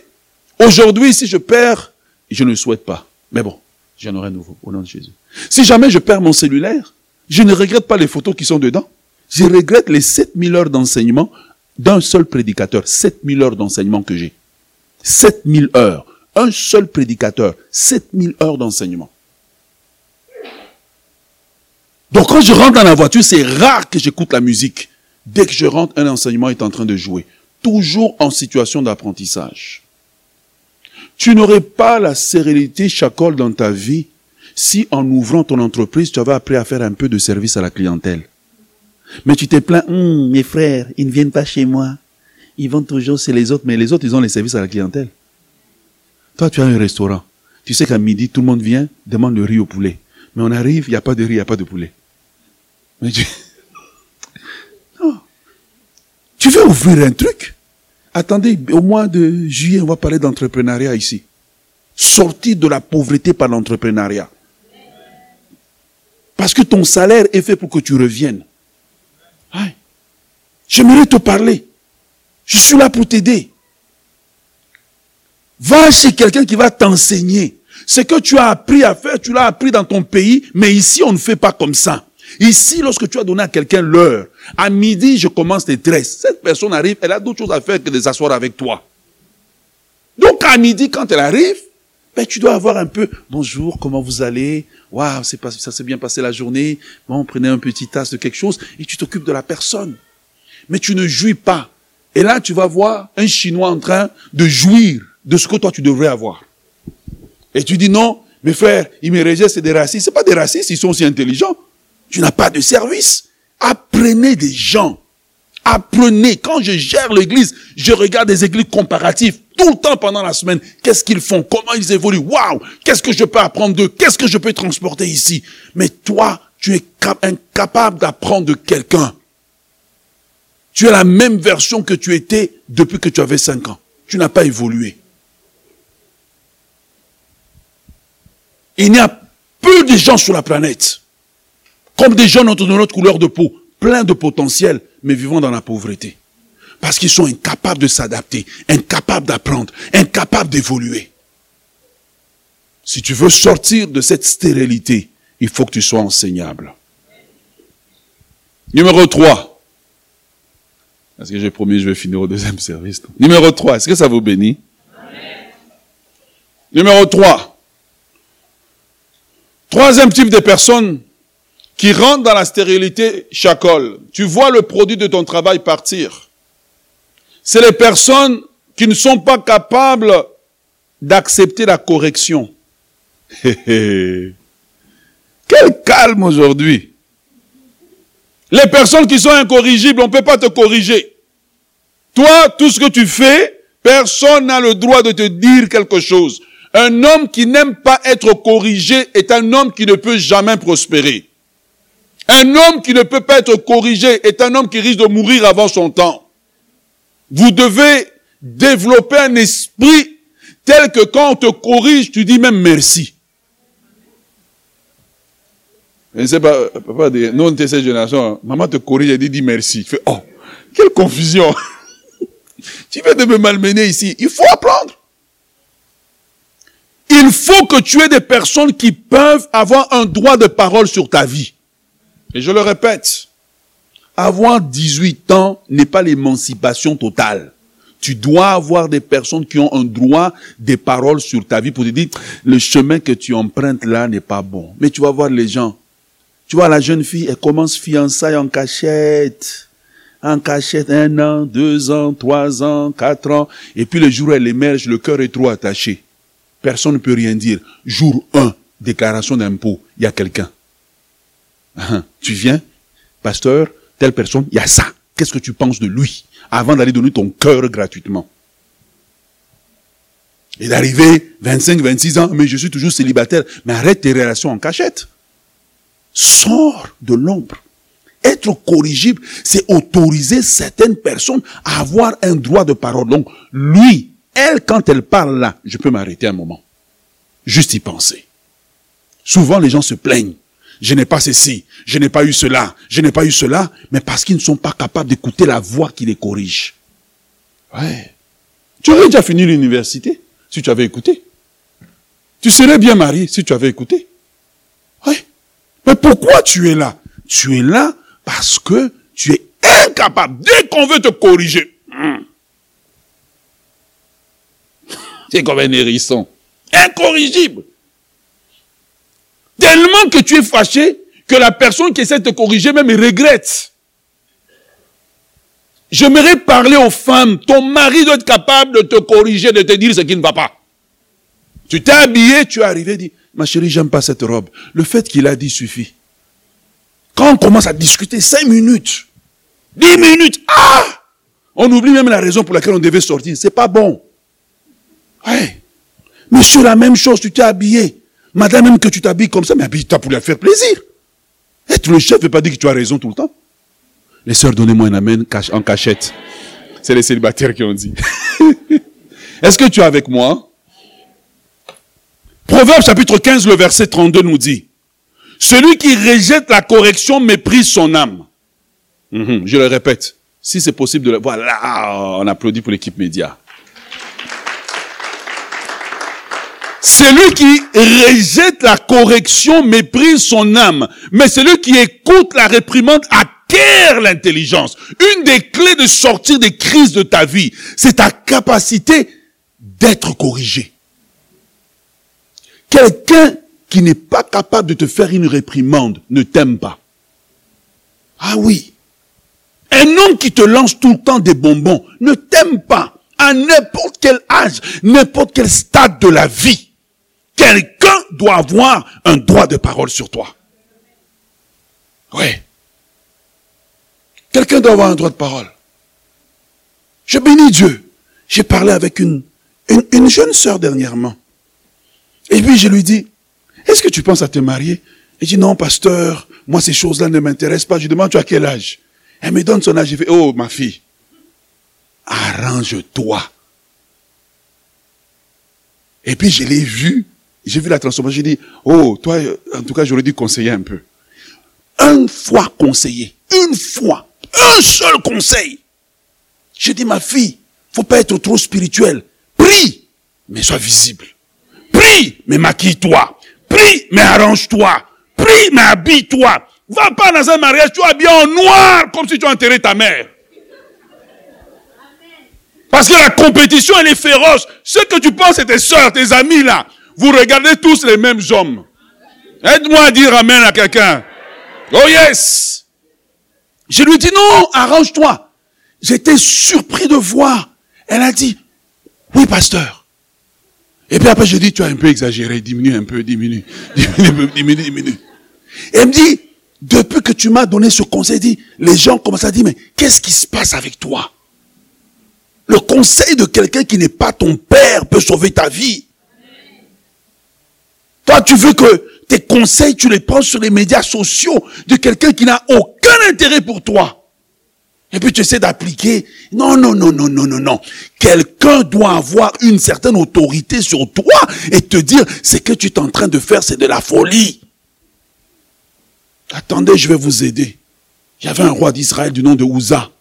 aujourd'hui, si je perds, je ne le souhaite pas. Mais bon, j'en aurai nouveau, au nom de Jésus. Si jamais je perds mon cellulaire, je ne regrette pas les photos qui sont dedans. Je regrette les 7000 heures d'enseignement d'un seul prédicateur, 7000 heures d'enseignement que j'ai. 7000 heures. Un seul prédicateur, 7000 heures d'enseignement. Donc quand je rentre dans la voiture, c'est rare que j'écoute la musique. Dès que je rentre, un enseignement est en train de jouer. Toujours en situation d'apprentissage. Tu n'aurais pas la sérénité chacole dans ta vie si en ouvrant ton entreprise, tu avais appris à faire un peu de service à la clientèle. Mais tu t'es plaint, hum, mes frères, ils ne viennent pas chez moi. Ils vont toujours chez les autres, mais les autres, ils ont les services à la clientèle. Toi, tu as un restaurant. Tu sais qu'à midi, tout le monde vient, demande le riz au poulet. Mais on arrive, il n'y a pas de riz, il n'y a pas de poulet. Mais tu... Non. Tu veux ouvrir un truc? Attendez, au mois de juillet, on va parler d'entrepreneuriat ici. Sortir de la pauvreté par l'entrepreneuriat. Parce que ton salaire est fait pour que tu reviennes. J'aimerais te parler. Je suis là pour t'aider. Va chez quelqu'un qui va t'enseigner. Ce que tu as appris à faire, tu l'as appris dans ton pays, mais ici on ne fait pas comme ça. Ici, lorsque tu as donné à quelqu'un l'heure, à midi, je commence les tresses. Cette personne arrive, elle a d'autres choses à faire que de s'asseoir avec toi. Donc, à midi, quand elle arrive, ben, tu dois avoir un peu, bonjour, comment vous allez? Waouh, c'est pas, ça s'est bien passé la journée. Bon, prenez un petit tasse de quelque chose et tu t'occupes de la personne. Mais tu ne jouis pas. Et là, tu vas voir un Chinois en train de jouir de ce que toi tu devrais avoir. Et tu dis non, mes frères, ils me rejettent, c'est des racistes. C'est pas des racistes, ils sont aussi intelligents. Tu n'as pas de service. Apprenez des gens. Apprenez. Quand je gère l'église, je regarde des églises comparatives tout le temps pendant la semaine. Qu'est-ce qu'ils font? Comment ils évoluent? Waouh! Qu'est-ce que je peux apprendre d'eux? Qu'est-ce que je peux transporter ici? Mais toi, tu es incapable d'apprendre de quelqu'un. Tu es la même version que tu étais depuis que tu avais 5 ans. Tu n'as pas évolué. Il y a peu de gens sur la planète, comme des gens de notre couleur de peau, pleins de potentiel, mais vivant dans la pauvreté. Parce qu'ils sont incapables de s'adapter, incapables d'apprendre, incapables d'évoluer. Si tu veux sortir de cette stérilité, il faut que tu sois enseignable. Numéro 3. Parce que j'ai promis, je vais finir au deuxième service. Numéro 3. Est-ce que ça vous bénit? Numéro 3. Troisième type de personnes qui rentrent dans la stérilité chacole. Tu vois le produit de ton travail partir. C'est les personnes qui ne sont pas capables d'accepter la correction. Quel calme aujourd'hui. Les personnes qui sont incorrigibles, on ne peut pas te corriger. Toi, tout ce que tu fais, personne n'a le droit de te dire quelque chose. Un homme qui n'aime pas être corrigé est un homme qui ne peut jamais prospérer. Un homme qui ne peut pas être corrigé est un homme qui risque de mourir avant son temps. Vous devez développer un esprit tel que quand on te corrige, tu dis même merci. Je pas, papa, nous on était cette génération, hein. maman te corrige et dit, dis merci. Fais, oh, quelle confusion. tu viens de me malmener ici. Il faut apprendre. Il faut que tu aies des personnes qui peuvent avoir un droit de parole sur ta vie. Et je le répète, avoir 18 ans n'est pas l'émancipation totale. Tu dois avoir des personnes qui ont un droit de parole sur ta vie pour te dire, le chemin que tu empruntes là n'est pas bon. Mais tu vas voir les gens. Tu vois, la jeune fille, elle commence fiançailles en cachette. En cachette, un an, deux ans, trois ans, quatre ans. Et puis le jour où elle émerge, le cœur est trop attaché. Personne ne peut rien dire. Jour 1, déclaration d'impôt, il y a quelqu'un. Hein, tu viens, pasteur, telle personne, il y a ça. Qu'est-ce que tu penses de lui avant d'aller donner ton cœur gratuitement? Et d'arriver 25, 26 ans, mais je suis toujours célibataire. Mais arrête tes relations en cachette. Sors de l'ombre. Être corrigible, c'est autoriser certaines personnes à avoir un droit de parole. Donc, lui, elle, quand elle parle là, je peux m'arrêter un moment. Juste y penser. Souvent, les gens se plaignent. Je n'ai pas ceci, je n'ai pas eu cela, je n'ai pas eu cela, mais parce qu'ils ne sont pas capables d'écouter la voix qui les corrige. Ouais. Tu aurais déjà fini l'université si tu avais écouté. Tu serais bien marié si tu avais écouté. Ouais. Mais pourquoi tu es là? Tu es là parce que tu es incapable. Dès qu'on veut te corriger, hmm, c'est comme un hérisson. Incorrigible. Tellement que tu es fâché que la personne qui essaie de te corriger même regrette. J'aimerais parler aux femmes. Ton mari doit être capable de te corriger, de te dire ce qui ne va pas. Tu t'es habillé, tu es arrivé, dit, ma chérie, j'aime pas cette robe. Le fait qu'il a dit suffit. Quand on commence à discuter cinq minutes, dix minutes, ah! On oublie même la raison pour laquelle on devait sortir. C'est pas bon. Ouais. Mais sur la même chose, tu t'es habillé. Madame, même que tu t'habilles comme ça, mais habille-toi pour lui faire plaisir. Être le chef ne veut pas dire que tu as raison tout le temps. Les sœurs, donnez-moi un amen en cachette. C'est les célibataires qui ont dit. Est-ce que tu es avec moi? Proverbe chapitre 15, le verset 32 nous dit, Celui qui rejette la correction méprise son âme. Mhm, je le répète. Si c'est possible de le... Voilà, on applaudit pour l'équipe média. Celui qui rejette la correction méprise son âme, mais celui qui écoute la réprimande acquiert l'intelligence. Une des clés de sortir des crises de ta vie, c'est ta capacité d'être corrigé. Quelqu'un qui n'est pas capable de te faire une réprimande ne t'aime pas. Ah oui. Un homme qui te lance tout le temps des bonbons ne t'aime pas à n'importe quel âge, n'importe quel stade de la vie. Quelqu'un doit avoir un droit de parole sur toi. Oui. Quelqu'un doit avoir un droit de parole. Je bénis Dieu. J'ai parlé avec une, une, une jeune sœur dernièrement. Et puis je lui dis, est-ce que tu penses à te marier? Elle dit, non, pasteur, moi ces choses-là ne m'intéressent pas. Je lui demande, tu as quel âge? Elle me donne son âge. Je fais, oh ma fille, arrange-toi. Et puis je l'ai vu, j'ai vu la transformation, j'ai dit, oh, toi, en tout cas, j'aurais dû conseiller un peu. Une fois conseiller, une fois, un seul conseil. J'ai dit, ma fille, faut pas être trop spirituel. Prie, mais sois visible. Prie, mais maquille-toi. Prie, mais arrange-toi. Prie, mais habille-toi. Va pas dans un mariage, tu habillé en noir, comme si tu enterrais ta mère. Parce que la compétition, elle est féroce. Ce que tu penses, c'est tes soeurs, tes amis, là. Vous regardez tous les mêmes hommes. Aide-moi à dire Amen à quelqu'un. Oh yes. Je lui dis non, arrange-toi. J'étais surpris de voir. Elle a dit, oui, pasteur. Et puis après, je dis, tu as un peu exagéré, diminue un peu, diminue, diminue, diminue, diminue. Elle me dit, depuis que tu m'as donné ce conseil, dit, les gens commencent à dire, mais qu'est-ce qui se passe avec toi? Le conseil de quelqu'un qui n'est pas ton père peut sauver ta vie. Toi, tu veux que tes conseils, tu les prends sur les médias sociaux de quelqu'un qui n'a aucun intérêt pour toi. Et puis tu essaies d'appliquer. Non, non, non, non, non, non, non. Quelqu'un doit avoir une certaine autorité sur toi et te dire, ce que tu es en train de faire, c'est de la folie. Attendez, je vais vous aider. Il y avait un roi d'Israël du nom de Ouza.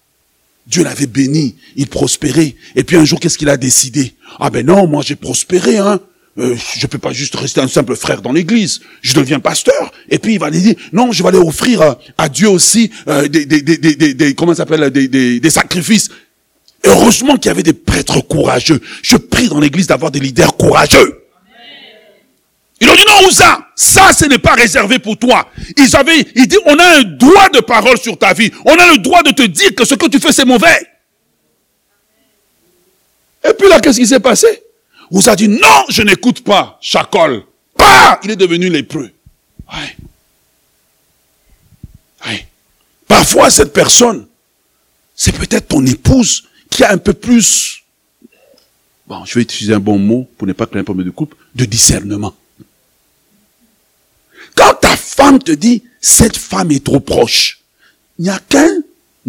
Dieu l'avait béni, il prospérait. Et puis un jour, qu'est-ce qu'il a décidé? Ah ben non, moi j'ai prospéré, hein. Euh, je peux pas juste rester un simple frère dans l'église. Je deviens pasteur. Et puis il va dire, non, je vais aller offrir euh, à, Dieu aussi euh, des, des, des, des, des, comment s'appelle, des, des, des sacrifices. heureusement qu'il y avait des prêtres courageux. Je prie dans l'église d'avoir des leaders courageux. Ils ont dit non, ça, ça, ce n'est pas réservé pour toi. Ils avaient, ils disent, on a un droit de parole sur ta vie. On a le droit de te dire que ce que tu fais, c'est mauvais. Et puis là, qu'est-ce qui s'est passé? Vous a dit, non, je n'écoute pas. Chacol. Bah, il est devenu lépreux. Ouais. Ouais. Parfois, cette personne, c'est peut-être ton épouse qui a un peu plus, bon, je vais utiliser un bon mot pour ne pas créer un problème de couple, de discernement. Quand ta femme te dit, cette femme est trop proche, il n'y a qu'un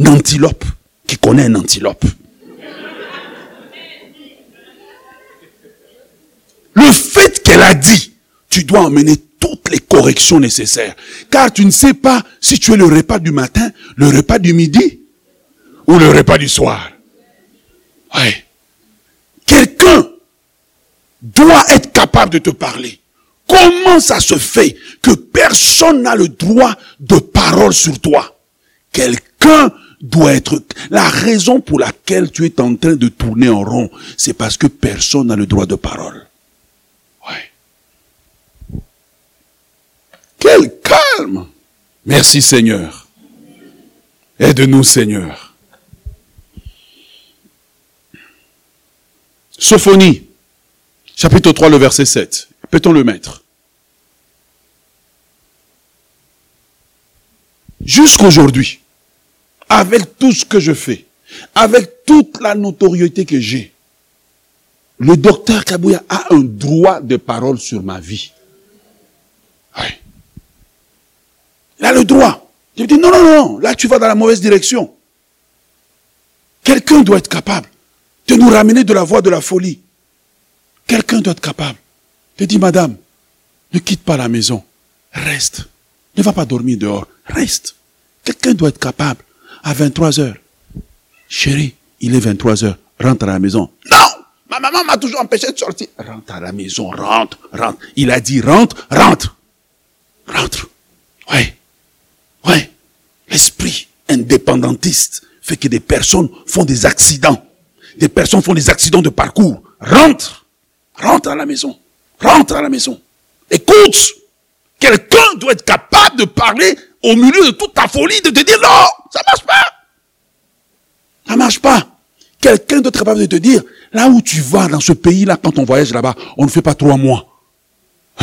antilope qui connaît un antilope. Le fait qu'elle a dit, tu dois emmener toutes les corrections nécessaires. Car tu ne sais pas si tu es le repas du matin, le repas du midi ou le repas du soir. Ouais. Quelqu'un doit être capable de te parler. Comment ça se fait que personne n'a le droit de parole sur toi? Quelqu'un doit être... La raison pour laquelle tu es en train de tourner en rond, c'est parce que personne n'a le droit de parole. Quel calme Merci Seigneur. Aide-nous Seigneur. Sophonie, chapitre 3, le verset 7. Peut-on le mettre? Jusqu'aujourd'hui, avec tout ce que je fais, avec toute la notoriété que j'ai, le docteur Kabouya a un droit de parole sur ma vie. Oui. Il a le droit. Je dis non, non, non, là tu vas dans la mauvaise direction. Quelqu'un doit être capable de nous ramener de la voie de la folie. Quelqu'un doit être capable je dis, madame, ne quitte pas la maison. Reste. Ne va pas dormir dehors. Reste. Quelqu'un doit être capable. À 23 heures. Chérie, il est 23 heures. Rentre à la maison. Non! Ma maman m'a toujours empêché de sortir. Rentre à la maison, rentre, rentre. Il a dit rentre, rentre. Rentre. Ouais. Ouais. L'esprit indépendantiste fait que des personnes font des accidents. Des personnes font des accidents de parcours. Rentre. Rentre à la maison. Rentre à la maison. Écoute. Quelqu'un doit être capable de parler au milieu de toute ta folie, de te dire non, ça marche pas. Ça marche pas. Quelqu'un doit être capable de te dire, là où tu vas dans ce pays-là, quand on voyage là-bas, on ne fait pas trois mois.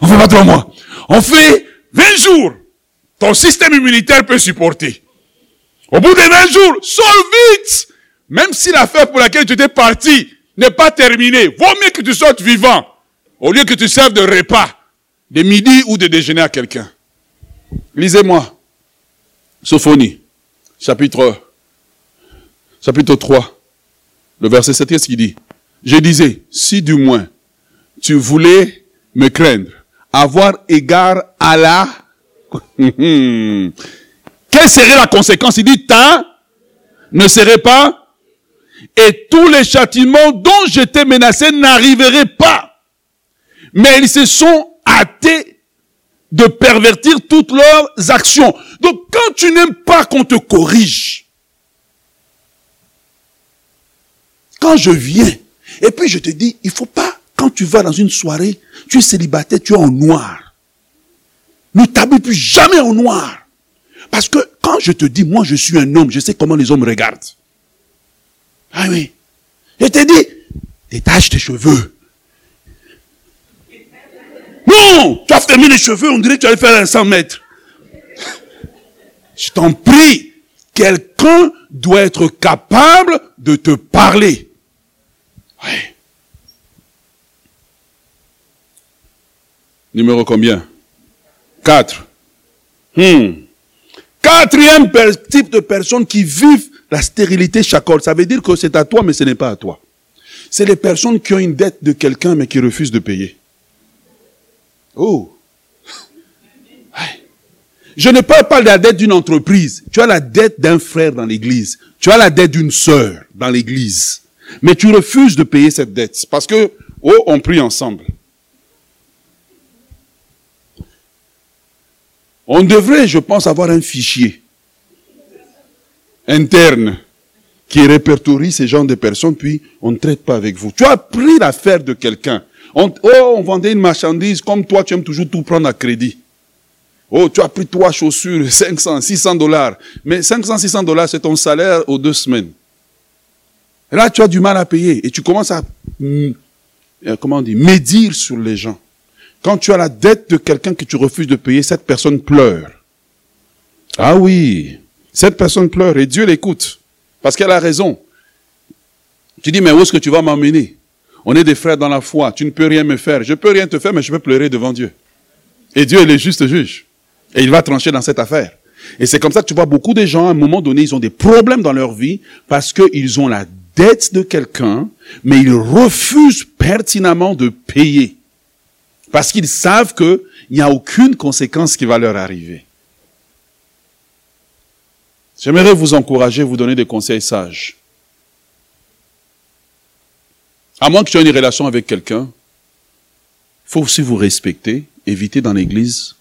on fait pas trois mois. On fait 20 jours. Ton système immunitaire peut supporter. Au bout de 20 jours, sors vite. Même si l'affaire pour laquelle tu étais parti n'est pas terminée, vaut mieux que tu sortes vivant au lieu que tu serves de repas, de midi ou de déjeuner à quelqu'un. Lisez-moi. Sophonie, chapitre, chapitre 3, le verset 7, qu'est-ce qu'il dit? Je disais, si du moins tu voulais me craindre, avoir égard à la... Quelle serait la conséquence? Il dit, ta ne serait pas, et tous les châtiments dont j'étais menacé n'arriveraient pas mais ils se sont hâtés de pervertir toutes leurs actions. Donc quand tu n'aimes pas qu'on te corrige, quand je viens, et puis je te dis, il faut pas, quand tu vas dans une soirée, tu es célibataire, tu es en noir. Ne t'habille plus jamais en noir. Parce que quand je te dis, moi je suis un homme, je sais comment les hommes regardent. Ah oui. Je te dis, détache tes cheveux. Non, tu as fermé les cheveux, on dirait que tu allais faire un 100 mètres. Je t'en prie, quelqu'un doit être capable de te parler. Numéro combien? Quatre. Hmm. Quatrième type de personnes qui vivent la stérilité chacol. Ça veut dire que c'est à toi, mais ce n'est pas à toi. C'est les personnes qui ont une dette de quelqu'un, mais qui refusent de payer. Oh. Je ne parle pas de la dette d'une entreprise. Tu as la dette d'un frère dans l'église. Tu as la dette d'une sœur dans l'église. Mais tu refuses de payer cette dette parce que, oh, on prie ensemble. On devrait, je pense, avoir un fichier interne qui répertorie ces genres de personnes, puis on ne traite pas avec vous. Tu as pris l'affaire de quelqu'un. Oh, on vendait une marchandise comme toi, tu aimes toujours tout prendre à crédit. Oh, tu as pris trois chaussures, 500, 600 dollars. Mais 500, 600 dollars, c'est ton salaire aux deux semaines. Et là, tu as du mal à payer et tu commences à, mm, euh, comment dit, médire sur les gens. Quand tu as la dette de quelqu'un que tu refuses de payer, cette personne pleure. Ah oui, cette personne pleure et Dieu l'écoute parce qu'elle a raison. Tu dis, mais où est-ce que tu vas m'emmener? On est des frères dans la foi. Tu ne peux rien me faire. Je peux rien te faire, mais je peux pleurer devant Dieu. Et Dieu est le juste juge. Et il va trancher dans cette affaire. Et c'est comme ça que tu vois beaucoup de gens, à un moment donné, ils ont des problèmes dans leur vie parce qu'ils ont la dette de quelqu'un, mais ils refusent pertinemment de payer. Parce qu'ils savent qu'il n'y a aucune conséquence qui va leur arriver. J'aimerais vous encourager, vous donner des conseils sages. À moins que tu aies une relation avec quelqu'un, il faut aussi vous respecter, éviter dans l'église.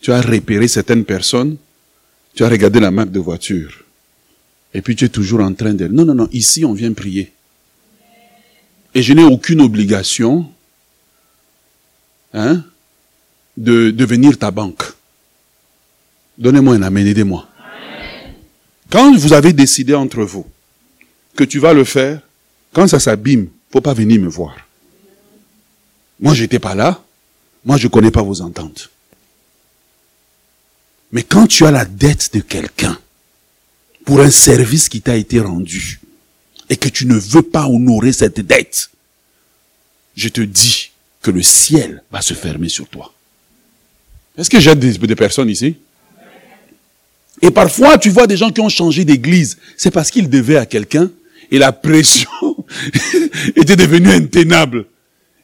Tu as repéré certaines personnes, tu as regardé la marque de voiture, et puis tu es toujours en train de... Non, non, non, ici on vient prier. Et je n'ai aucune obligation hein, de devenir ta banque. Donnez-moi un amen, aidez-moi. Quand vous avez décidé entre vous que tu vas le faire, quand ça s'abîme, faut pas venir me voir. Moi, j'étais pas là. Moi, je connais pas vos ententes. Mais quand tu as la dette de quelqu'un pour un service qui t'a été rendu et que tu ne veux pas honorer cette dette, je te dis que le ciel va se fermer sur toi. Est-ce que j'ai des, des personnes ici? Et parfois, tu vois des gens qui ont changé d'église. C'est parce qu'ils devaient à quelqu'un et la pression était devenue intenable.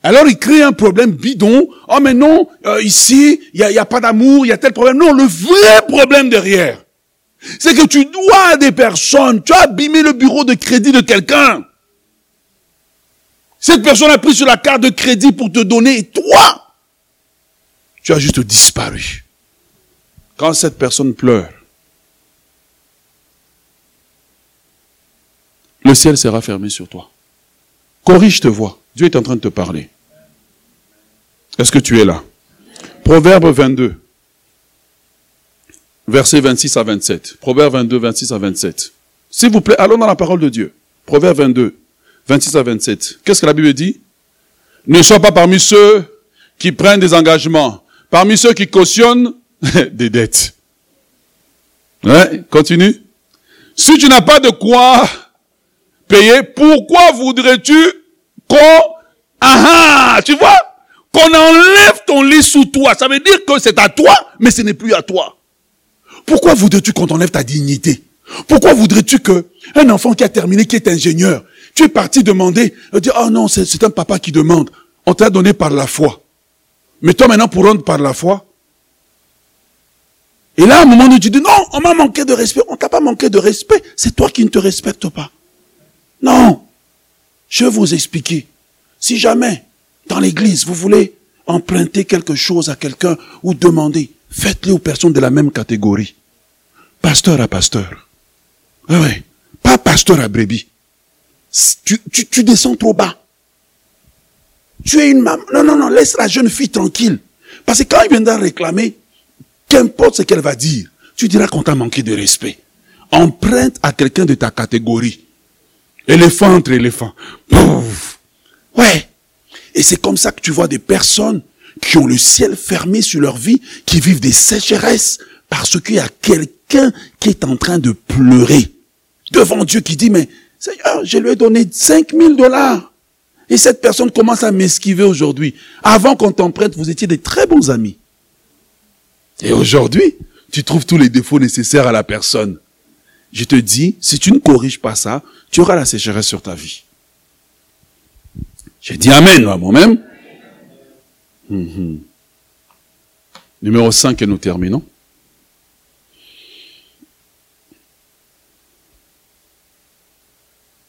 Alors il crée un problème bidon. Oh mais non, euh, ici, il n'y a, y a pas d'amour, il y a tel problème. Non, le vrai problème derrière, C'est que tu dois à des personnes. Tu as abîmé le bureau de crédit de quelqu'un. Cette personne a pris sur la carte de crédit pour te donner. Et toi, tu as juste disparu. Quand cette personne pleure, le ciel sera fermé sur toi. Corrige te voix. Dieu est en train de te parler. Est-ce que tu es là? Proverbe 22, versets 26 à 27. Proverbe 22, 26 à 27. S'il vous plaît, allons dans la parole de Dieu. Proverbe 22, 26 à 27. Qu'est-ce que la Bible dit? Ne sois pas parmi ceux qui prennent des engagements, parmi ceux qui cautionnent des dettes. Ouais, continue. Si tu n'as pas de quoi payer, pourquoi voudrais-tu qu'on... Ah, ah tu vois? Qu'on enlève ton lit sous toi. Ça veut dire que c'est à toi, mais ce n'est plus à toi. Pourquoi voudrais-tu qu'on t'enlève ta dignité? Pourquoi voudrais-tu que un enfant qui a terminé, qui est ingénieur, tu es parti demander, dire, oh non, c'est un papa qui demande. On t'a donné par la foi. Mais toi maintenant, pour rendre par la foi, et là, à un moment donné, tu dis, non, on m'a manqué de respect. On t'a pas manqué de respect. C'est toi qui ne te respectes pas. Non. Je vais vous expliquer. Si jamais, dans l'église, vous voulez emprunter quelque chose à quelqu'un ou demander, faites-le aux personnes de la même catégorie. Pasteur à pasteur. Oui, oui. Pas pasteur à brebis. Tu, tu, tu descends trop bas. Tu es une maman. Non, non, non, laisse la jeune fille tranquille. Parce que quand il viendra réclamer, qu'importe ce qu'elle va dire, tu diras qu'on t'a manqué de respect. Emprunte à quelqu'un de ta catégorie. Éléphant entre éléphants. Ouais. Et c'est comme ça que tu vois des personnes qui ont le ciel fermé sur leur vie, qui vivent des sécheresses, parce qu'il y a quelqu'un qui est en train de pleurer devant Dieu qui dit, mais Seigneur, je lui ai donné 5000 dollars. Et cette personne commence à m'esquiver aujourd'hui. Avant qu'on t'emprunte, vous étiez des très bons amis. Et aujourd'hui, tu trouves tous les défauts nécessaires à la personne. Je te dis, si tu ne corriges pas ça, tu auras la sécheresse sur ta vie. J'ai dit Amen à moi-même. Mhm. Numéro 5 et nous terminons.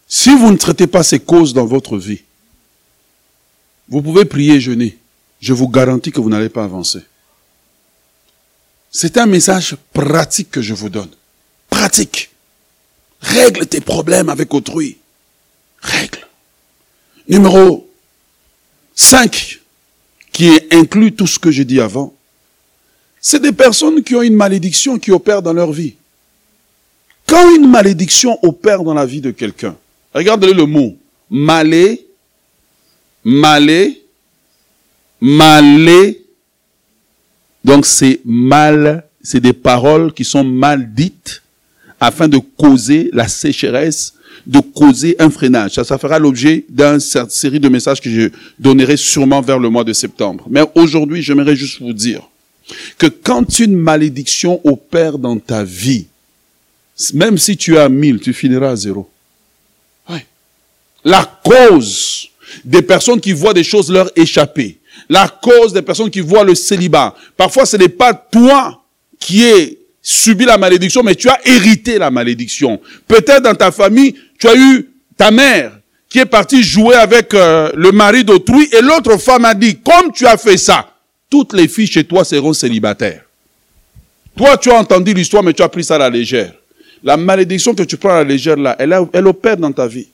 Si vous ne traitez pas ces causes dans votre vie, vous pouvez prier jeûner. Je vous garantis que vous n'allez pas avancer. C'est un message pratique que je vous donne. Pratique. Règle tes problèmes avec autrui. Règle. Numéro 5, qui inclut tout ce que j'ai dit avant. C'est des personnes qui ont une malédiction qui opère dans leur vie. Quand une malédiction opère dans la vie de quelqu'un, regardez le mot. Malé, malé, malé, donc c'est mal, c'est des paroles qui sont mal dites afin de causer la sécheresse, de causer un freinage. Ça, ça fera l'objet d'une série de messages que je donnerai sûrement vers le mois de septembre. Mais aujourd'hui, j'aimerais juste vous dire que quand une malédiction opère dans ta vie, même si tu as mille, tu finiras à zéro. La cause des personnes qui voient des choses leur échapper, la cause des personnes qui voient le célibat. Parfois, ce n'est pas toi qui es subi la malédiction, mais tu as hérité la malédiction. Peut-être dans ta famille, tu as eu ta mère qui est partie jouer avec euh, le mari d'autrui et l'autre femme a dit, comme tu as fait ça, toutes les filles chez toi seront célibataires. Toi, tu as entendu l'histoire, mais tu as pris ça à la légère. La malédiction que tu prends à la légère là, elle, elle opère dans ta vie.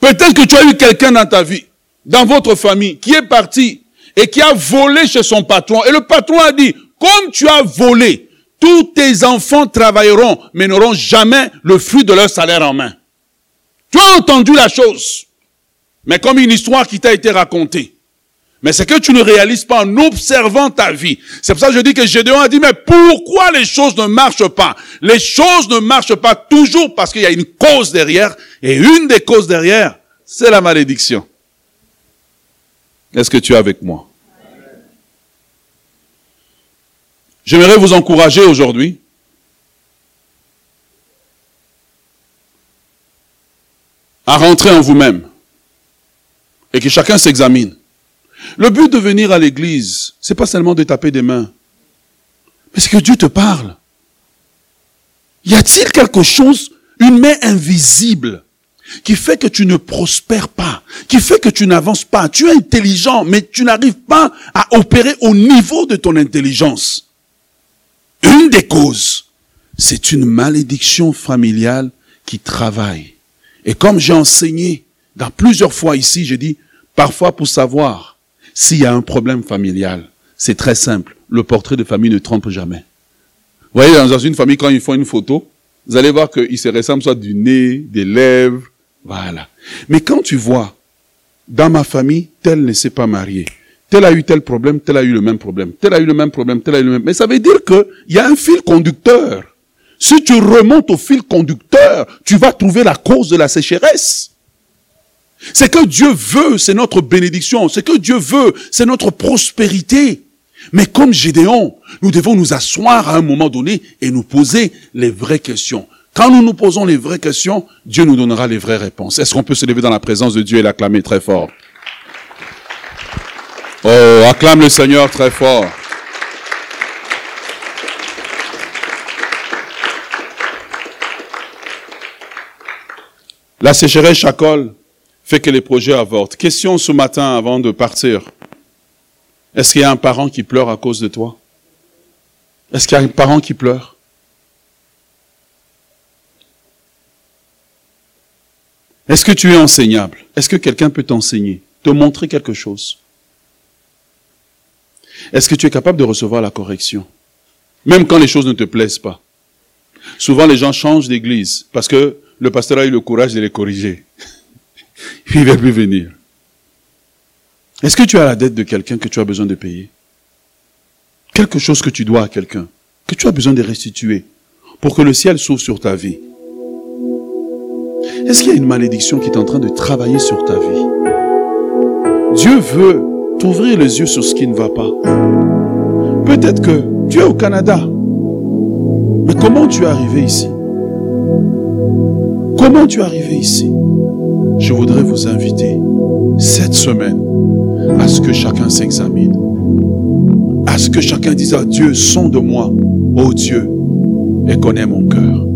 Peut-être que tu as eu quelqu'un dans ta vie dans votre famille qui est parti et qui a volé chez son patron. Et le patron a dit, comme tu as volé, tous tes enfants travailleront, mais n'auront jamais le fruit de leur salaire en main. Tu as entendu la chose, mais comme une histoire qui t'a été racontée. Mais c'est que tu ne réalises pas en observant ta vie. C'est pour ça que je dis que Gédéon a dit, mais pourquoi les choses ne marchent pas? Les choses ne marchent pas toujours parce qu'il y a une cause derrière. Et une des causes derrière, c'est la malédiction. Est-ce que tu es avec moi? J'aimerais vous encourager aujourd'hui à rentrer en vous-même et que chacun s'examine. Le but de venir à l'église, c'est pas seulement de taper des mains. Mais c'est que Dieu te parle. Y a-t-il quelque chose, une main invisible, qui fait que tu ne prospères pas, qui fait que tu n'avances pas? Tu es intelligent, mais tu n'arrives pas à opérer au niveau de ton intelligence. Une des causes, c'est une malédiction familiale qui travaille. Et comme j'ai enseigné dans plusieurs fois ici, j'ai dit, parfois pour savoir s'il y a un problème familial, c'est très simple. Le portrait de famille ne trompe jamais. Vous voyez, dans une famille, quand ils font une photo, vous allez voir qu'ils se ressemblent soit du nez, des lèvres, voilà. Mais quand tu vois, dans ma famille, tel ne s'est pas marié, tel a eu tel problème, tel a eu le même problème, tel a eu le même problème, tel a eu le même. Mais ça veut dire qu'il y a un fil conducteur. Si tu remontes au fil conducteur, tu vas trouver la cause de la sécheresse. C'est que Dieu veut, c'est notre bénédiction. C'est que Dieu veut, c'est notre prospérité. Mais comme Gédéon, nous devons nous asseoir à un moment donné et nous poser les vraies questions. Quand nous nous posons les vraies questions, Dieu nous donnera les vraies réponses. Est-ce qu'on peut se lever dans la présence de Dieu et l'acclamer très fort? Oh, acclame le Seigneur très fort. La sécheresse chacole fait que les projets avortent. Question ce matin avant de partir. Est-ce qu'il y a un parent qui pleure à cause de toi? Est-ce qu'il y a un parent qui pleure? Est-ce que tu es enseignable? Est-ce que quelqu'un peut t'enseigner, te montrer quelque chose? Est-ce que tu es capable de recevoir la correction? Même quand les choses ne te plaisent pas. Souvent les gens changent d'église parce que le pasteur a eu le courage de les corriger. Il ne va plus venir. Est-ce que tu as la dette de quelqu'un que tu as besoin de payer? Quelque chose que tu dois à quelqu'un, que tu as besoin de restituer pour que le ciel s'ouvre sur ta vie. Est-ce qu'il y a une malédiction qui est en train de travailler sur ta vie? Dieu veut t'ouvrir les yeux sur ce qui ne va pas. Peut-être que tu es au Canada. Mais comment tu es arrivé ici? Comment tu es arrivé ici? Je voudrais vous inviter cette semaine à ce que chacun s'examine. À ce que chacun dise à Dieu, sonde moi, ô Dieu, et connais mon cœur.